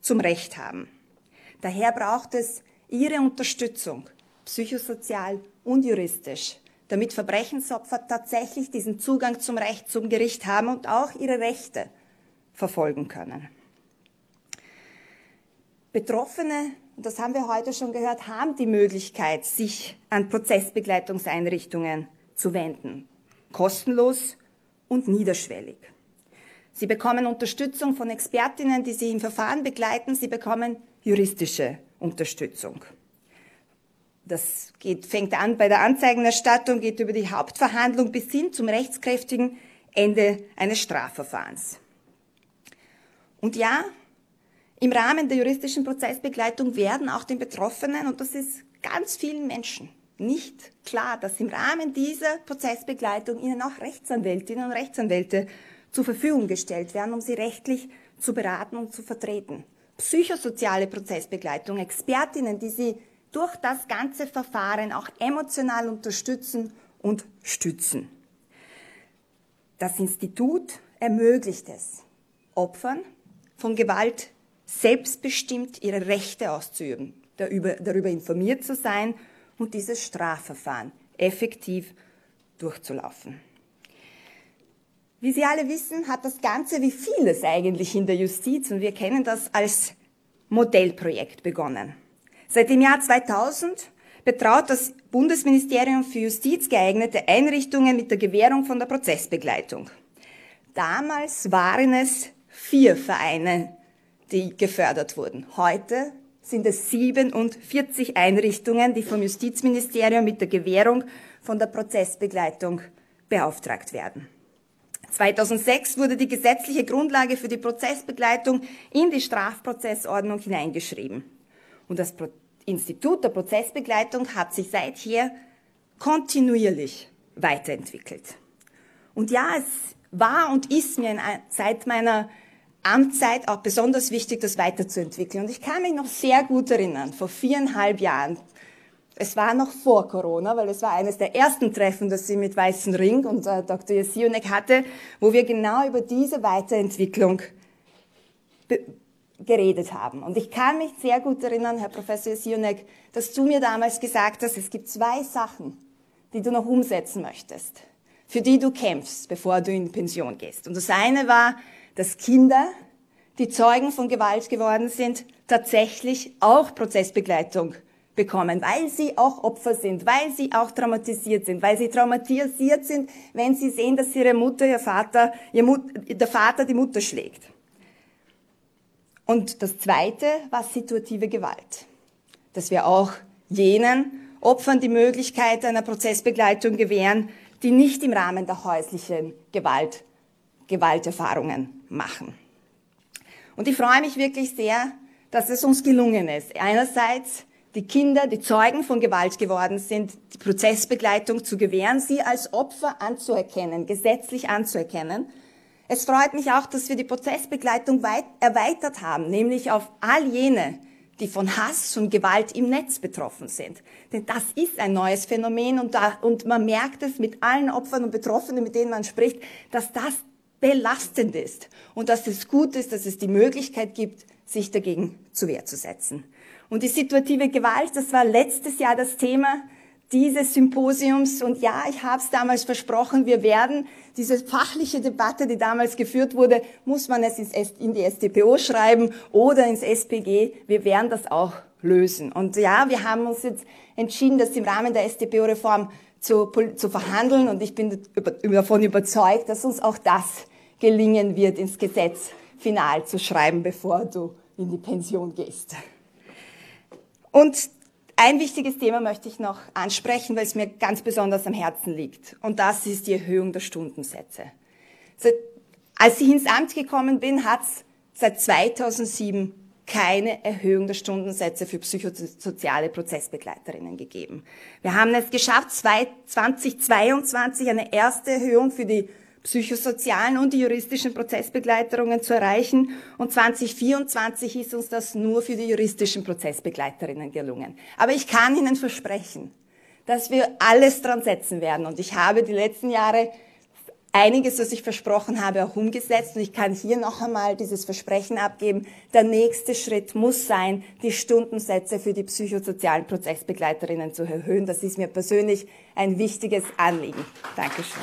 zum Recht haben. Daher braucht es Ihre Unterstützung, psychosozial und juristisch, damit Verbrechensopfer tatsächlich diesen Zugang zum Recht, zum Gericht haben und auch ihre Rechte verfolgen können. Betroffene, und das haben wir heute schon gehört, haben die Möglichkeit, sich an Prozessbegleitungseinrichtungen zu wenden. Kostenlos und niederschwellig. Sie bekommen Unterstützung von Expertinnen, die sie im Verfahren begleiten. Sie bekommen juristische Unterstützung. Das geht, fängt an bei der Anzeigenerstattung, geht über die Hauptverhandlung bis hin zum rechtskräftigen Ende eines Strafverfahrens. Und ja, im Rahmen der juristischen Prozessbegleitung werden auch den Betroffenen, und das ist ganz vielen Menschen, nicht klar, dass im Rahmen dieser Prozessbegleitung ihnen auch Rechtsanwältinnen und Rechtsanwälte zur Verfügung gestellt werden, um sie rechtlich zu beraten und zu vertreten. Psychosoziale Prozessbegleitung, Expertinnen, die sie durch das ganze Verfahren auch emotional unterstützen und stützen. Das Institut ermöglicht es, Opfern von Gewalt selbstbestimmt ihre Rechte auszuüben, darüber informiert zu sein und dieses Strafverfahren effektiv durchzulaufen. Wie Sie alle wissen, hat das Ganze wie vieles eigentlich in der Justiz, und wir kennen das als Modellprojekt begonnen. Seit dem Jahr 2000 betraut das Bundesministerium für Justiz geeignete Einrichtungen mit der Gewährung von der Prozessbegleitung. Damals waren es vier Vereine, die gefördert wurden. Heute sind es 47 Einrichtungen, die vom Justizministerium mit der Gewährung von der Prozessbegleitung beauftragt werden. 2006 wurde die gesetzliche Grundlage für die Prozessbegleitung in die Strafprozessordnung hineingeschrieben. Und das Institut der Prozessbegleitung hat sich seither kontinuierlich weiterentwickelt. Und ja, es war und ist mir seit meiner Amtszeit auch besonders wichtig, das weiterzuentwickeln. Und ich kann mich noch sehr gut erinnern, vor viereinhalb Jahren, es war noch vor Corona, weil es war eines der ersten Treffen, das sie mit Weißen Ring und äh, Dr. Jesionek hatte, wo wir genau über diese Weiterentwicklung geredet haben. Und ich kann mich sehr gut erinnern, Herr Professor Sionek, dass du mir damals gesagt hast, es gibt zwei Sachen, die du noch umsetzen möchtest, für die du kämpfst, bevor du in Pension gehst. Und das eine war, dass Kinder, die Zeugen von Gewalt geworden sind, tatsächlich auch Prozessbegleitung bekommen, weil sie auch Opfer sind, weil sie auch traumatisiert sind, weil sie traumatisiert sind, wenn sie sehen, dass ihre Mutter, ihr Vater, ihr Mut, der Vater die Mutter schlägt. Und das Zweite war situative Gewalt. Dass wir auch jenen Opfern die Möglichkeit einer Prozessbegleitung gewähren, die nicht im Rahmen der häuslichen Gewalt Gewalterfahrungen machen. Und ich freue mich wirklich sehr, dass es uns gelungen ist, einerseits die Kinder, die Zeugen von Gewalt geworden sind, die Prozessbegleitung zu gewähren, sie als Opfer anzuerkennen, gesetzlich anzuerkennen, es freut mich auch, dass wir die Prozessbegleitung weit erweitert haben, nämlich auf all jene, die von Hass und Gewalt im Netz betroffen sind. Denn das ist ein neues Phänomen und, da, und man merkt es mit allen Opfern und Betroffenen, mit denen man spricht, dass das belastend ist und dass es gut ist, dass es die Möglichkeit gibt, sich dagegen zu Wehr zu setzen. Und die situative Gewalt, das war letztes Jahr das Thema dieses Symposiums. Und ja, ich habe es damals versprochen, wir werden diese fachliche Debatte, die damals geführt wurde, muss man es in die StPO schreiben oder ins SPG. Wir werden das auch lösen. Und ja, wir haben uns jetzt entschieden, das im Rahmen der StPO-Reform zu, zu verhandeln. Und ich bin davon überzeugt, dass uns auch das gelingen wird, ins Gesetz final zu schreiben, bevor du in die Pension gehst. Und ein wichtiges Thema möchte ich noch ansprechen, weil es mir ganz besonders am Herzen liegt. Und das ist die Erhöhung der Stundensätze. Als ich ins Amt gekommen bin, hat es seit 2007 keine Erhöhung der Stundensätze für psychosoziale Prozessbegleiterinnen gegeben. Wir haben es geschafft, 2022 eine erste Erhöhung für die psychosozialen und die juristischen Prozessbegleiterungen zu erreichen. Und 2024 ist uns das nur für die juristischen Prozessbegleiterinnen gelungen. Aber ich kann Ihnen versprechen, dass wir alles dran setzen werden. Und ich habe die letzten Jahre einiges, was ich versprochen habe, auch umgesetzt. Und ich kann hier noch einmal dieses Versprechen abgeben. Der nächste Schritt muss sein, die Stundensätze für die psychosozialen Prozessbegleiterinnen zu erhöhen. Das ist mir persönlich ein wichtiges Anliegen. Dankeschön.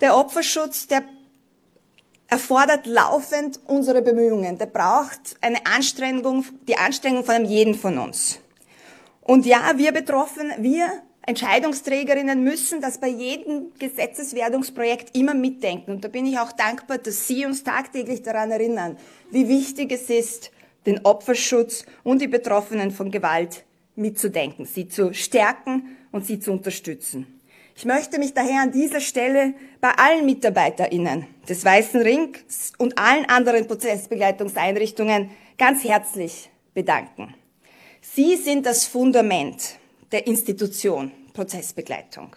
Der Opferschutz, der erfordert laufend unsere Bemühungen. Der braucht eine Anstrengung, die Anstrengung von jedem von uns. Und ja, wir betroffen, wir Entscheidungsträgerinnen müssen das bei jedem Gesetzeswerdungsprojekt immer mitdenken. Und da bin ich auch dankbar, dass Sie uns tagtäglich daran erinnern, wie wichtig es ist, den Opferschutz und die Betroffenen von Gewalt mitzudenken, sie zu stärken und sie zu unterstützen. Ich möchte mich daher an dieser Stelle bei allen MitarbeiterInnen des Weißen Rings und allen anderen Prozessbegleitungseinrichtungen ganz herzlich bedanken. Sie sind das Fundament der Institution Prozessbegleitung.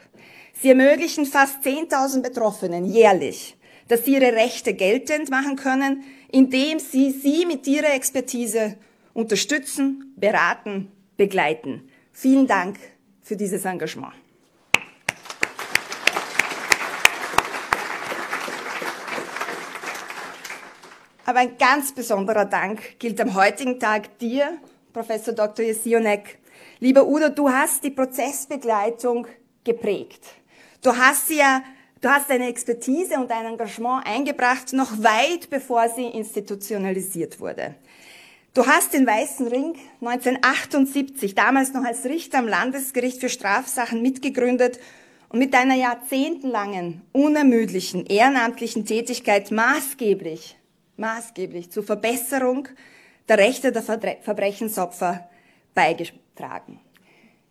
Sie ermöglichen fast 10.000 Betroffenen jährlich, dass sie ihre Rechte geltend machen können, indem sie sie mit ihrer Expertise unterstützen, beraten, begleiten. Vielen Dank für dieses Engagement. Aber ein ganz besonderer Dank gilt am heutigen Tag dir, Professor Dr. Jesionek. Lieber Udo, du hast die Prozessbegleitung geprägt. Du hast sie ja, du hast deine Expertise und dein Engagement eingebracht, noch weit bevor sie institutionalisiert wurde. Du hast den Weißen Ring 1978, damals noch als Richter am Landesgericht für Strafsachen mitgegründet und mit deiner jahrzehntelangen, unermüdlichen, ehrenamtlichen Tätigkeit maßgeblich maßgeblich zur Verbesserung der Rechte der Verbrechensopfer beigetragen.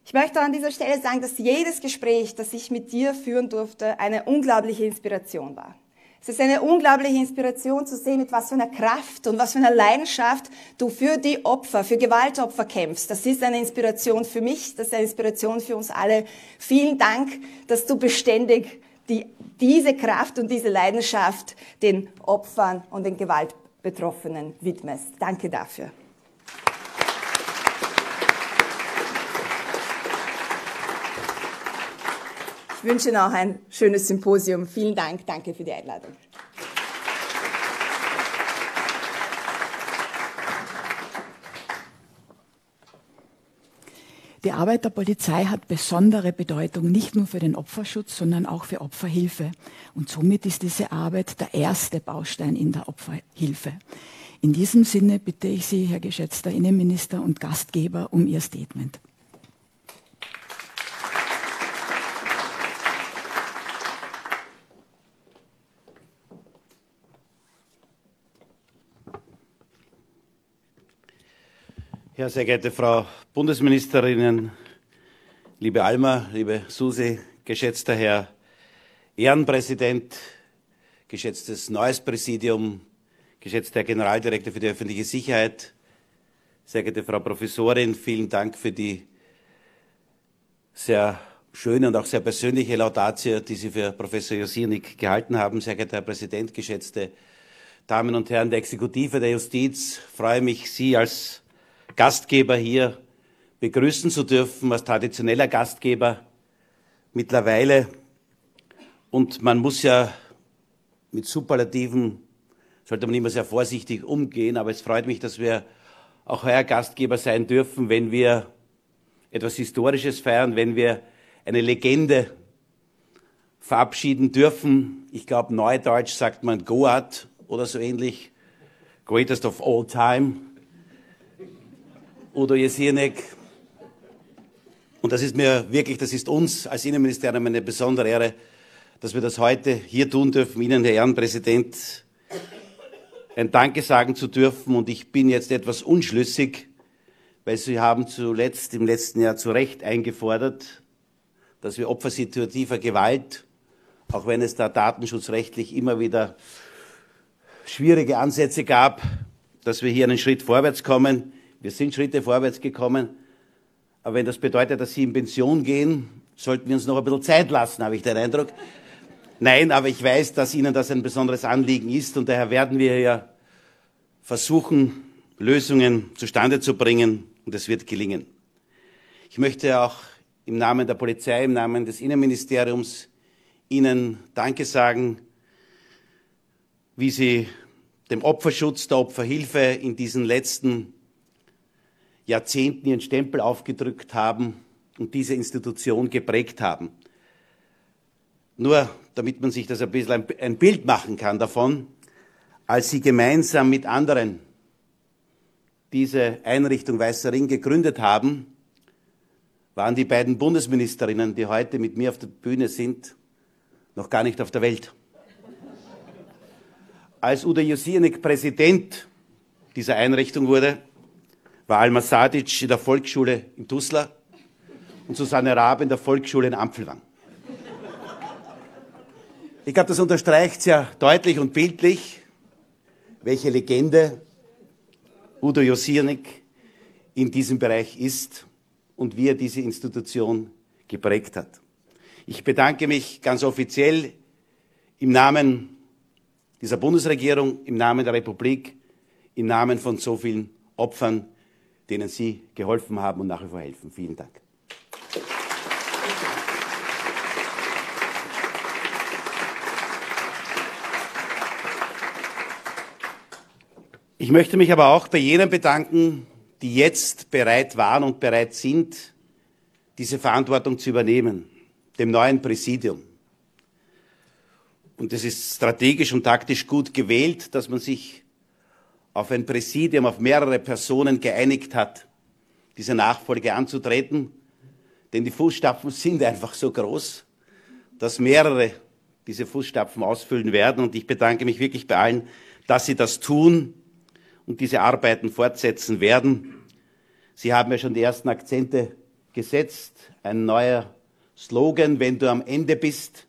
Ich möchte an dieser Stelle sagen, dass jedes Gespräch, das ich mit dir führen durfte, eine unglaubliche Inspiration war. Es ist eine unglaubliche Inspiration zu sehen, mit was für einer Kraft und was für einer Leidenschaft du für die Opfer, für Gewaltopfer kämpfst. Das ist eine Inspiration für mich, das ist eine Inspiration für uns alle. Vielen Dank, dass du beständig die, diese Kraft und diese Leidenschaft den Opfern und den Gewaltbetroffenen widmest. Danke dafür. Ich wünsche noch ein schönes Symposium. Vielen Dank. Danke für die Einladung. Die Arbeit der Polizei hat besondere Bedeutung nicht nur für den Opferschutz, sondern auch für Opferhilfe. Und somit ist diese Arbeit der erste Baustein in der Opferhilfe. In diesem Sinne bitte ich Sie, Herr geschätzter Innenminister und Gastgeber, um Ihr Statement. Ja, sehr geehrte Frau Bundesministerin, liebe Alma, liebe Susi, geschätzter Herr Ehrenpräsident, geschätztes neues Präsidium, geschätzter Herr Generaldirektor für die öffentliche Sicherheit, sehr geehrte Frau Professorin, vielen Dank für die sehr schöne und auch sehr persönliche Laudatio, die Sie für Professor Josinik gehalten haben. Sehr geehrter Herr Präsident, geschätzte Damen und Herren der Exekutive der Justiz, freue mich, Sie als Gastgeber hier begrüßen zu dürfen, als traditioneller Gastgeber mittlerweile. Und man muss ja mit Superlativen sollte man immer sehr vorsichtig umgehen, aber es freut mich, dass wir auch heuer Gastgeber sein dürfen, wenn wir etwas Historisches feiern, wenn wir eine Legende verabschieden dürfen. Ich glaube, neudeutsch sagt man Goat oder so ähnlich. Greatest of all time. Udo Jesirnek. Und das ist mir wirklich, das ist uns als Innenministerium eine besondere Ehre, dass wir das heute hier tun dürfen, Ihnen, Herr Ehrenpräsident, ein Danke sagen zu dürfen. Und ich bin jetzt etwas unschlüssig, weil Sie haben zuletzt im letzten Jahr zu Recht eingefordert, dass wir Opfer situativer Gewalt, auch wenn es da datenschutzrechtlich immer wieder schwierige Ansätze gab, dass wir hier einen Schritt vorwärts kommen. Wir sind Schritte vorwärts gekommen. Aber wenn das bedeutet, dass Sie in Pension gehen, sollten wir uns noch ein bisschen Zeit lassen, habe ich den Eindruck. Nein, aber ich weiß, dass Ihnen das ein besonderes Anliegen ist und daher werden wir ja versuchen, Lösungen zustande zu bringen und es wird gelingen. Ich möchte auch im Namen der Polizei, im Namen des Innenministeriums Ihnen Danke sagen, wie Sie dem Opferschutz, der Opferhilfe in diesen letzten Jahrzehnten ihren Stempel aufgedrückt haben und diese Institution geprägt haben. Nur damit man sich das ein bisschen ein Bild machen kann davon, als sie gemeinsam mit anderen diese Einrichtung Weißer Ring gegründet haben, waren die beiden Bundesministerinnen, die heute mit mir auf der Bühne sind, noch gar nicht auf der Welt. Als Udo Josinek Präsident dieser Einrichtung wurde, war Alma Sadic in der Volksschule in Tuzla und Susanne Raab in der Volksschule in Ampfelwang. Ich glaube, das unterstreicht sehr deutlich und bildlich, welche Legende Udo Josiernik in diesem Bereich ist und wie er diese Institution geprägt hat. Ich bedanke mich ganz offiziell im Namen dieser Bundesregierung, im Namen der Republik, im Namen von so vielen Opfern, denen Sie geholfen haben und nach wie vor helfen. Vielen Dank. Ich möchte mich aber auch bei jenen bedanken, die jetzt bereit waren und bereit sind, diese Verantwortung zu übernehmen, dem neuen Präsidium. Und es ist strategisch und taktisch gut gewählt, dass man sich auf ein Präsidium, auf mehrere Personen geeinigt hat, diese Nachfolge anzutreten. Denn die Fußstapfen sind einfach so groß, dass mehrere diese Fußstapfen ausfüllen werden. Und ich bedanke mich wirklich bei allen, dass sie das tun und diese Arbeiten fortsetzen werden. Sie haben ja schon die ersten Akzente gesetzt. Ein neuer Slogan, wenn du am Ende bist,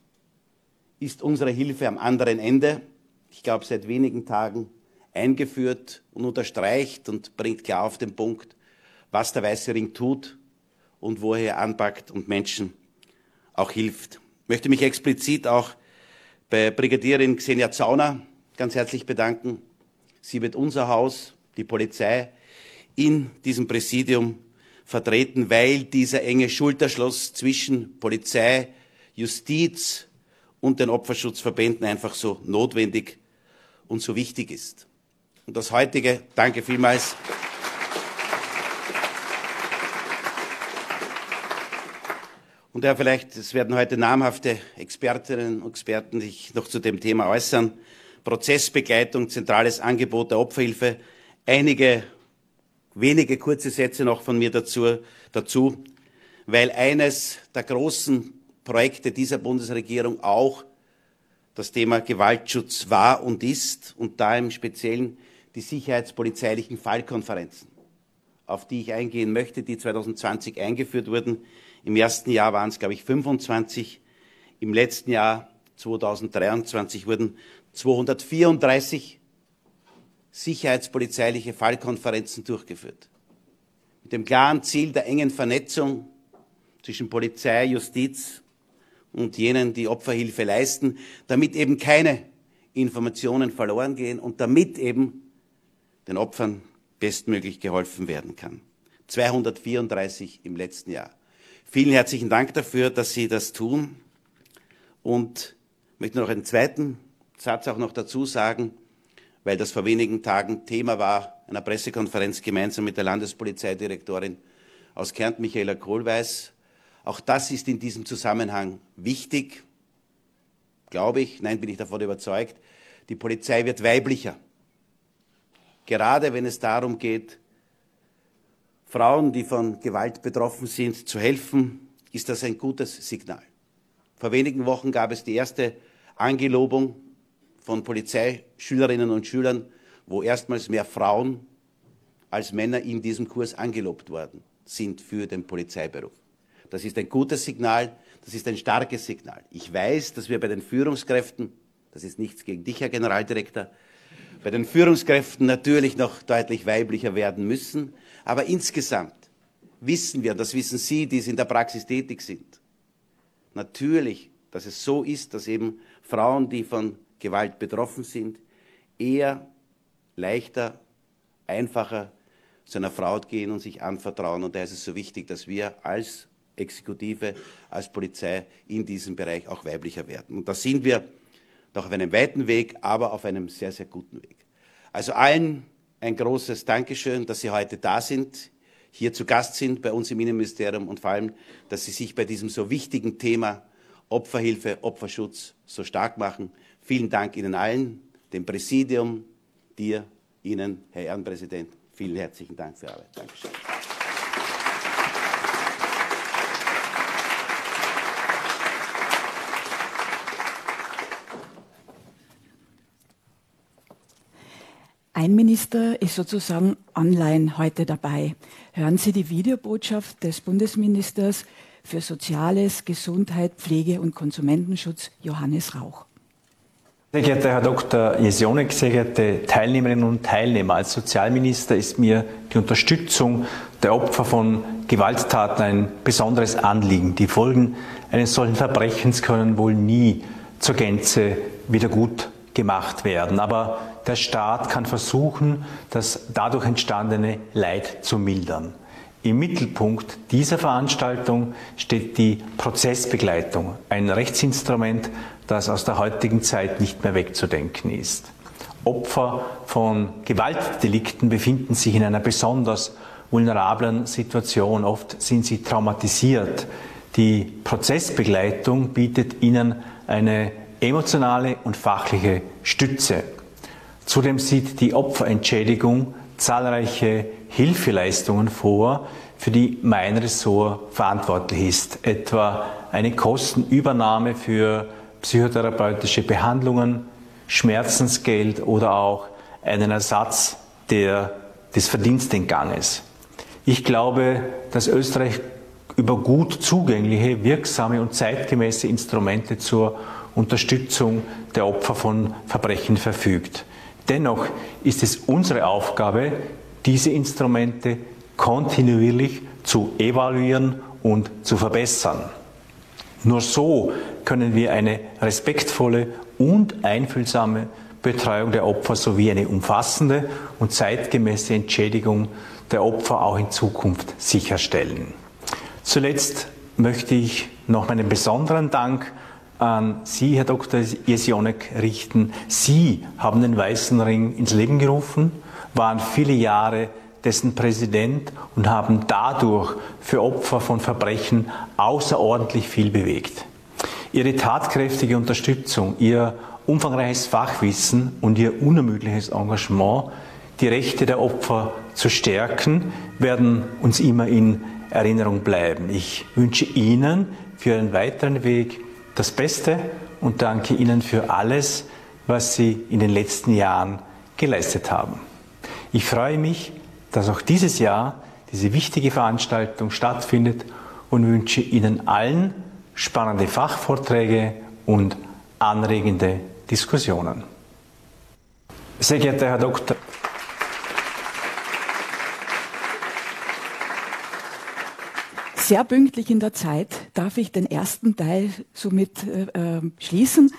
ist unsere Hilfe am anderen Ende. Ich glaube, seit wenigen Tagen eingeführt und unterstreicht und bringt klar auf den Punkt, was der Weiße Ring tut und wo er anpackt und Menschen auch hilft. Ich möchte mich explizit auch bei Brigadierin Xenia Zauner ganz herzlich bedanken Sie wird unser Haus, die Polizei, in diesem Präsidium vertreten, weil dieser enge Schulterschluss zwischen Polizei, Justiz und den Opferschutzverbänden einfach so notwendig und so wichtig ist. Und das heutige, danke vielmals. Und ja, vielleicht, es werden heute namhafte Expertinnen und Experten sich noch zu dem Thema äußern. Prozessbegleitung, zentrales Angebot der Opferhilfe. Einige wenige kurze Sätze noch von mir dazu, dazu, weil eines der großen Projekte dieser Bundesregierung auch das Thema Gewaltschutz war und ist und da im Speziellen die sicherheitspolizeilichen Fallkonferenzen, auf die ich eingehen möchte, die 2020 eingeführt wurden. Im ersten Jahr waren es, glaube ich, 25. Im letzten Jahr, 2023, wurden 234 sicherheitspolizeiliche Fallkonferenzen durchgeführt. Mit dem klaren Ziel der engen Vernetzung zwischen Polizei, Justiz und jenen, die Opferhilfe leisten, damit eben keine Informationen verloren gehen und damit eben den Opfern bestmöglich geholfen werden kann. 234 im letzten Jahr. Vielen herzlichen Dank dafür, dass Sie das tun und möchte noch einen zweiten Satz auch noch dazu sagen, weil das vor wenigen Tagen Thema war einer Pressekonferenz gemeinsam mit der Landespolizeidirektorin aus Kärnten, Michaela Kohlweis. Auch das ist in diesem Zusammenhang wichtig, glaube ich, nein, bin ich davon überzeugt. Die Polizei wird weiblicher. Gerade wenn es darum geht, Frauen, die von Gewalt betroffen sind, zu helfen, ist das ein gutes Signal. Vor wenigen Wochen gab es die erste Angelobung von Polizeischülerinnen und Schülern, wo erstmals mehr Frauen als Männer in diesem Kurs angelobt worden sind für den Polizeiberuf. Das ist ein gutes Signal, das ist ein starkes Signal. Ich weiß, dass wir bei den Führungskräften, das ist nichts gegen dich, Herr Generaldirektor, bei den Führungskräften natürlich noch deutlich weiblicher werden müssen. Aber insgesamt wissen wir, das wissen Sie, die in der Praxis tätig sind, natürlich, dass es so ist, dass eben Frauen, die von Gewalt betroffen sind, eher leichter, einfacher zu einer Frau gehen und sich anvertrauen. Und da ist es so wichtig, dass wir als Exekutive, als Polizei in diesem Bereich auch weiblicher werden. Und da sind wir noch auf einem weiten Weg, aber auf einem sehr, sehr guten Weg. Also allen ein großes Dankeschön, dass Sie heute da sind, hier zu Gast sind bei uns im Innenministerium und vor allem, dass Sie sich bei diesem so wichtigen Thema Opferhilfe, Opferschutz so stark machen. Vielen Dank Ihnen allen, dem Präsidium, dir, Ihnen, Herr Ehrenpräsident. Vielen herzlichen Dank für Ihre Arbeit. Dankeschön. Ein Minister ist sozusagen online heute dabei. Hören Sie die Videobotschaft des Bundesministers für Soziales, Gesundheit, Pflege und Konsumentenschutz, Johannes Rauch. Sehr geehrter Herr Dr. Jesionek, sehr geehrte Teilnehmerinnen und Teilnehmer, als Sozialminister ist mir die Unterstützung der Opfer von Gewalttaten ein besonderes Anliegen. Die Folgen eines solchen Verbrechens können wohl nie zur Gänze wieder gut gemacht werden. Aber der Staat kann versuchen, das dadurch entstandene Leid zu mildern. Im Mittelpunkt dieser Veranstaltung steht die Prozessbegleitung, ein Rechtsinstrument, das aus der heutigen Zeit nicht mehr wegzudenken ist. Opfer von Gewaltdelikten befinden sich in einer besonders vulnerablen Situation. Oft sind sie traumatisiert. Die Prozessbegleitung bietet ihnen eine emotionale und fachliche Stütze. Zudem sieht die Opferentschädigung zahlreiche Hilfeleistungen vor, für die mein Ressort verantwortlich ist, etwa eine Kostenübernahme für psychotherapeutische Behandlungen, Schmerzensgeld oder auch einen Ersatz der, des Verdienstentganges. Ich glaube, dass Österreich über gut zugängliche, wirksame und zeitgemäße Instrumente zur Unterstützung der Opfer von Verbrechen verfügt. Dennoch ist es unsere Aufgabe, diese Instrumente kontinuierlich zu evaluieren und zu verbessern. Nur so können wir eine respektvolle und einfühlsame Betreuung der Opfer sowie eine umfassende und zeitgemäße Entschädigung der Opfer auch in Zukunft sicherstellen. Zuletzt möchte ich noch meinen besonderen Dank an Sie, Herr Dr. Jesionek, richten. Sie haben den Weißen Ring ins Leben gerufen, waren viele Jahre dessen Präsident und haben dadurch für Opfer von Verbrechen außerordentlich viel bewegt. Ihre tatkräftige Unterstützung, Ihr umfangreiches Fachwissen und Ihr unermüdliches Engagement, die Rechte der Opfer zu stärken, werden uns immer in Erinnerung bleiben. Ich wünsche Ihnen für Ihren weiteren Weg das Beste und danke Ihnen für alles, was Sie in den letzten Jahren geleistet haben. Ich freue mich, dass auch dieses Jahr diese wichtige Veranstaltung stattfindet und wünsche Ihnen allen spannende Fachvorträge und anregende Diskussionen. Sehr geehrter Herr Dr. Sehr pünktlich in der Zeit darf ich den ersten Teil somit äh, ähm, schließen.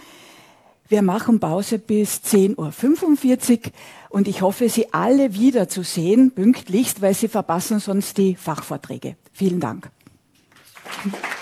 Wir machen Pause bis 10.45 Uhr und ich hoffe, Sie alle wiederzusehen, pünktlichst, weil Sie verpassen sonst die Fachvorträge. Vielen Dank. Applaus